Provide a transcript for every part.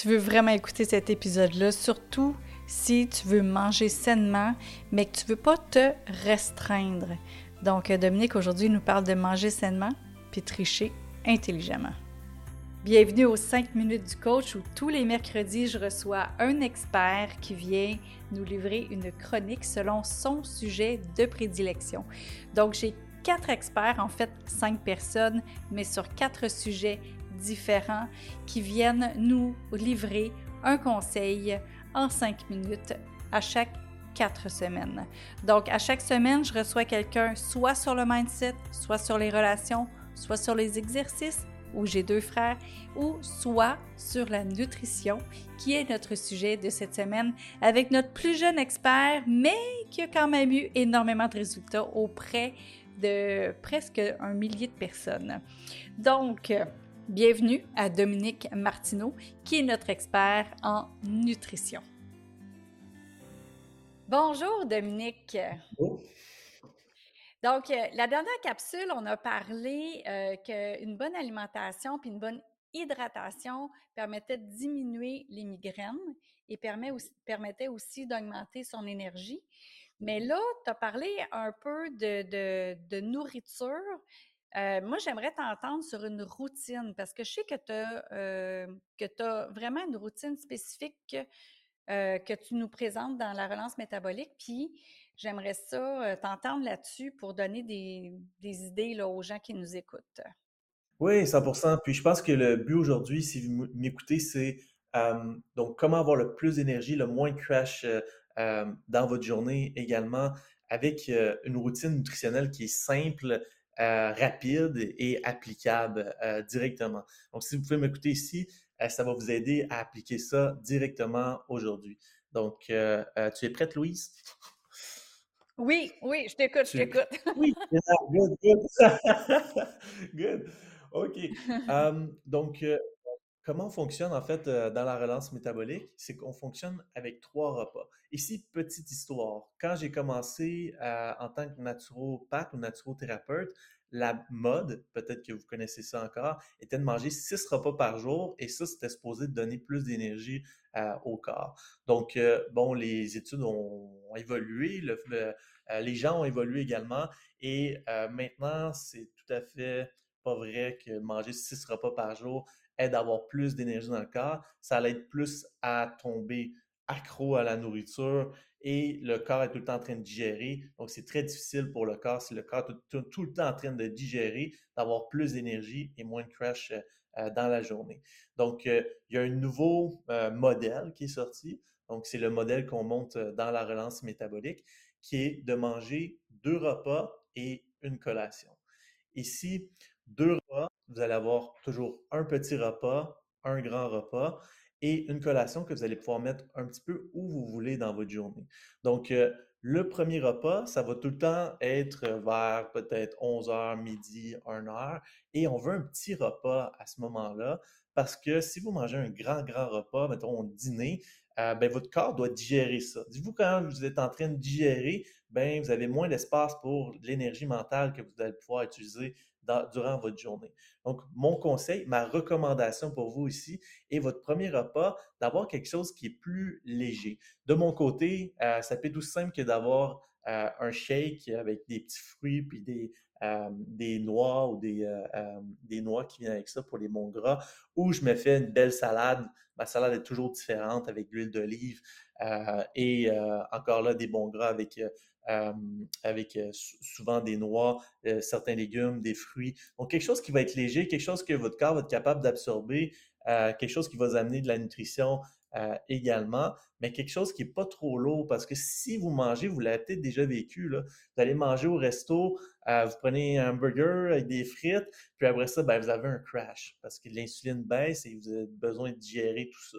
tu veux vraiment écouter cet épisode-là, surtout si tu veux manger sainement, mais que tu veux pas te restreindre. Donc, Dominique, aujourd'hui, nous parle de manger sainement puis tricher intelligemment. Bienvenue aux 5 minutes du coach où tous les mercredis, je reçois un expert qui vient nous livrer une chronique selon son sujet de prédilection. Donc, j'ai quatre experts, en fait cinq personnes, mais sur quatre sujets différents qui viennent nous livrer un conseil en cinq minutes à chaque quatre semaines. Donc, à chaque semaine, je reçois quelqu'un soit sur le mindset, soit sur les relations, soit sur les exercices, où j'ai deux frères, ou soit sur la nutrition, qui est notre sujet de cette semaine, avec notre plus jeune expert, mais qui a quand même eu énormément de résultats auprès de presque un millier de personnes. Donc, bienvenue à Dominique Martineau, qui est notre expert en nutrition. Bonjour Dominique. Donc, euh, la dernière capsule, on a parlé euh, qu'une bonne alimentation puis une bonne hydratation permettait de diminuer les migraines et permet aussi, permettait aussi d'augmenter son énergie. Mais là, tu as parlé un peu de, nourriture. Euh, moi, j'aimerais t'entendre sur une routine parce que je sais que tu as, vraiment une routine spécifique que tu nous présentes dans la relance métabolique. Puis, J'aimerais ça euh, t'entendre là-dessus pour donner des, idées là, aux gens qui nous écoutent. Oui, 100 Puis je pense que le but aujourd'hui, si vous m'écoutez, c'est donc comment avoir le plus d'énergie, le moins de crash euh, dans votre journée également, avec euh, une routine nutritionnelle qui est simple, rapide et applicable directement. Donc, si vous pouvez m'écouter ici, ça va vous aider à appliquer ça directement aujourd'hui. Donc, tu es prête, Louise? Oui, oui, je t'écoute, je t'écoute. Oui, good, good. good. OK. donc, euh, comment on fonctionne en fait euh, dans la relance métabolique? C'est qu'on fonctionne avec trois repas. Ici, petite histoire. Quand j'ai commencé euh, en tant que naturopathe ou naturothérapeute, la mode, peut-être que vous connaissez ça encore, était de manger six repas par jour et ça, c'était supposé donner plus d'énergie au corps. Donc, bon, les études ont, évolué, le, euh, les gens ont évolué également et euh, maintenant, c'est tout à fait pas vrai que manger six repas par jour aide à avoir plus d'énergie dans le corps. Ça l'aide plus à tomber accro à la nourriture et le corps est tout le temps en train de digérer. Donc, c'est très difficile pour le corps, si le corps est tout, le temps en train de digérer, d'avoir plus d'énergie et moins de crash euh, dans la journée. Donc, il y a un nouveau modèle qui est sorti. Donc, c'est le modèle qu'on monte dans la relance métabolique qui est de manger deux repas et une collation. Ici, deux repas, vous allez avoir toujours un petit repas, un grand repas et une collation que vous allez pouvoir mettre un petit peu où vous voulez dans votre journée. Donc, euh, le premier repas, ça va tout le temps être vers peut-être 11h, midi, 1h. Et on veut un petit repas à ce moment-là parce que si vous mangez un grand, grand repas, mettons dîner, euh, ben, votre corps doit digérer ça. Dites-vous quand vous êtes en train de digérer, ben, vous avez moins d'espace pour l'énergie mentale que vous allez pouvoir utiliser durant votre journée. Donc, mon conseil, ma recommandation pour vous ici est votre premier repas, d'avoir quelque chose qui est plus léger. De mon côté, euh, ça peut être aussi simple que d'avoir euh, un shake avec des petits fruits puis des, des noix ou des, des noix qui viennent avec ça pour les bons gras, ou je me fais une belle salade. Ma salade est toujours différente avec l'huile d'olive et encore là, des bons gras avec, avec souvent des noix, certains légumes, des fruits. Donc, quelque chose qui va être léger, quelque chose que votre corps va être capable d'absorber, quelque chose qui va vous amener de la nutrition euh, également, mais quelque chose qui n'est pas trop lourd parce que si vous mangez, vous l'avez peut-être déjà vécu, là, vous allez manger au resto, euh, vous prenez un burger avec des frites, puis après ça, ben, vous avez un crash parce que l'insuline baisse et vous avez besoin de digérer tout ça.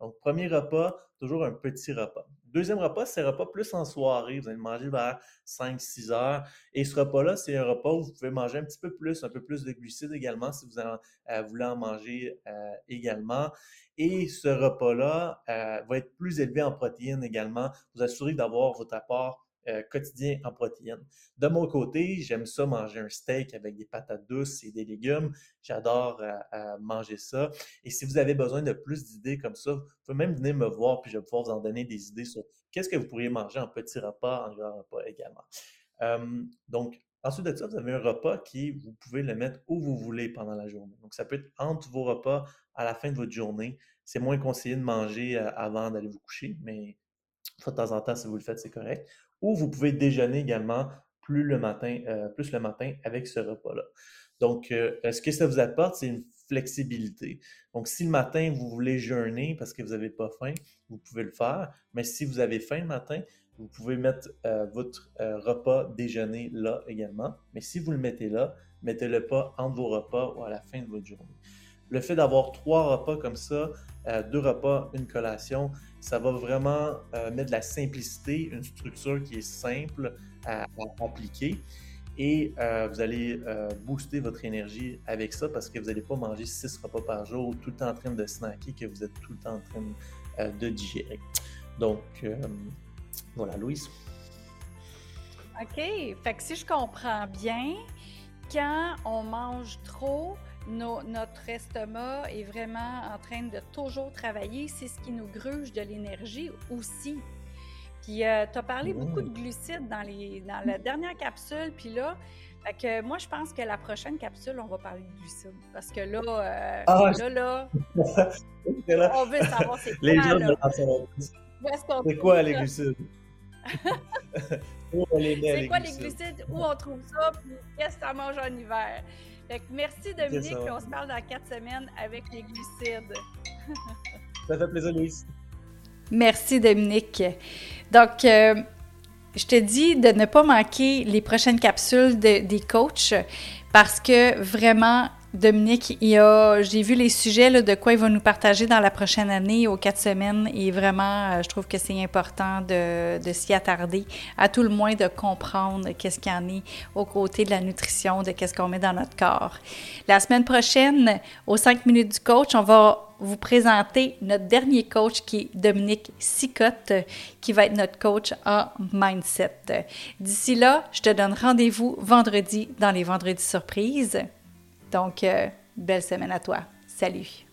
Donc, premier repas, toujours un petit repas. Deuxième repas, c'est un repas plus en soirée. Vous allez manger vers 5-6 heures. Et ce repas-là, c'est un repas où vous pouvez manger un petit peu plus, un peu plus de glucides également si vous euh, voulez en manger euh, également. Et ce repas-là euh, va être plus élevé en protéines également. Vous assurez d'avoir votre apport euh, quotidien en protéines. De mon côté, j'aime ça manger un steak avec des patates douces et des légumes. J'adore euh, manger ça. Et si vous avez besoin de plus d'idées comme ça, vous pouvez même venir me voir, puis je vais pouvoir vous en donner des idées sur qu'est-ce que vous pourriez manger en petit repas, en grand repas également. donc, Ensuite de ça, vous avez un repas qui, vous pouvez le mettre où vous voulez pendant la journée. Donc, ça peut être entre vos repas à la fin de votre journée. C'est moins conseillé de manger euh, avant d'aller vous coucher, mais de temps en temps, si vous le faites, c'est correct. Ou vous pouvez déjeuner également plus le matin, euh, plus le matin avec ce repas-là. Donc, euh, ce que ça vous apporte, c'est une flexibilité. Donc, si le matin, vous voulez jeûner parce que vous n'avez pas faim, vous pouvez le faire. Mais si vous avez faim le matin, vous pouvez mettre euh, votre euh, repas déjeuner là également. Mais si vous le mettez là, mettez-le pas entre vos repas ou à la fin de votre journée. Le fait d'avoir trois repas comme ça, euh, deux repas, une collation, ça va vraiment mettre de la simplicité, une structure qui est simple à, appliquer. Et vous allez booster votre énergie avec ça parce que vous n'allez pas manger six repas par jour, tout le temps en train de snacker, que vous êtes tout le temps en train de digérer. Donc, voilà, Louise. OK. Fait que si je comprends bien, quand on mange trop, notre estomac est vraiment en train de toujours travailler. C'est ce qui nous gruge de l'énergie aussi. Puis, euh, tu as parlé beaucoup de mmh. glucides dans, les, dans la dernière capsule. Puis là, fait que moi, je pense que la prochaine capsule, on va parler de glucides. Parce que là, euh, ah, là, là, on veut savoir c'est quoi. Les gens C'est quoi les glucides? c'est quoi les glucides? Où on trouve ça? qu'est-ce que ça mange en hiver? merci Dominique, on se parle dans quatre semaines avec les glucides. ça fait plaisir, Louise. Merci Dominique. Donc, euh, je te dis de ne pas manquer les prochaines capsules des coachs parce que vraiment, Dominique, j'ai vu les sujets de quoi il va nous partager dans la prochaine année aux quatre semaines et vraiment, euh, je trouve que c'est important de, s'y attarder, à tout le moins de comprendre qu'est-ce qu'il y en est aux côtés de la nutrition, de qu'est-ce qu'on met dans notre corps. La semaine prochaine, aux cinq minutes du coach, on va vous présenter notre dernier coach qui est Dominique Sicotte, qui va être notre coach en mindset. D'ici là, je te donne rendez-vous vendredi dans les vendredis surprises. Donc, euh, belle semaine à toi. Salut!